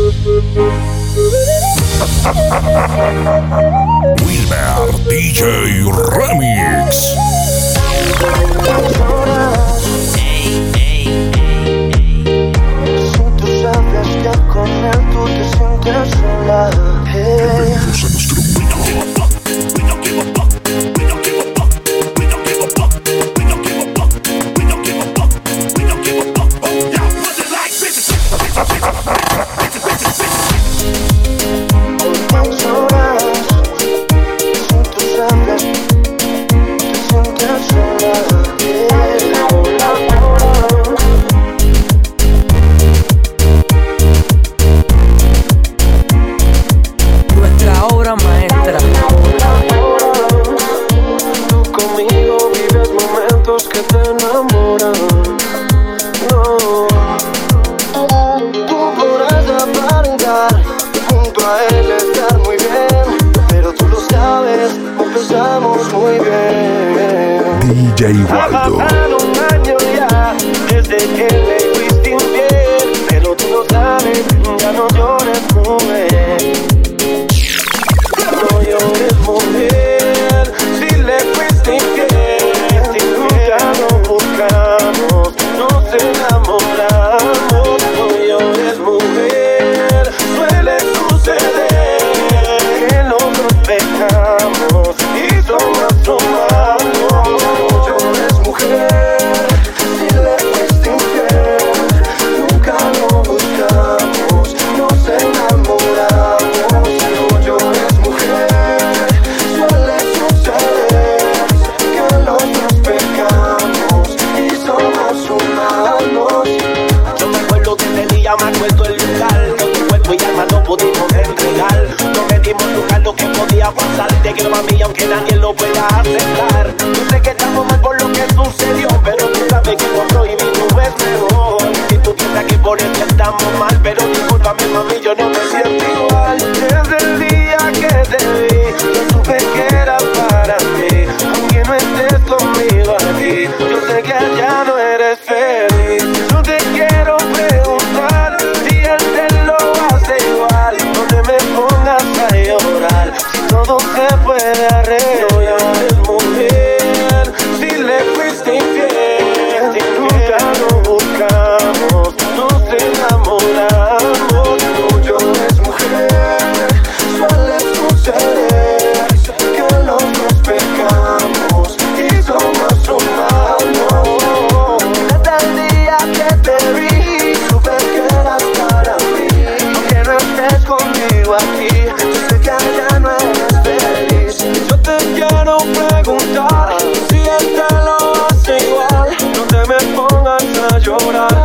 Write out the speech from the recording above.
Wilmer DJ Remix. Si tú sabes que con él tú te sientes sola. Hey. Bienvenidos a nuestro mundo. DJ Waldo. pasado un año ya desde que me fuiste infiel, pero tú lo sabes, ya no llores, mujer. tranquilo mami, aunque nadie lo pueda aceptar. Yo sé que estamos mal por lo que sucedió, pero tú sabes que lo prohibí, tú es mejor. Si tú piensas que por eso estamos mal, pero discúlpame mami, yo no me siento igual. Desde el día que te vi, yo supe que era para ti, aunque no estés conmigo aquí, yo sé que ya no eres feliz. todo se puede arreglar. llorar.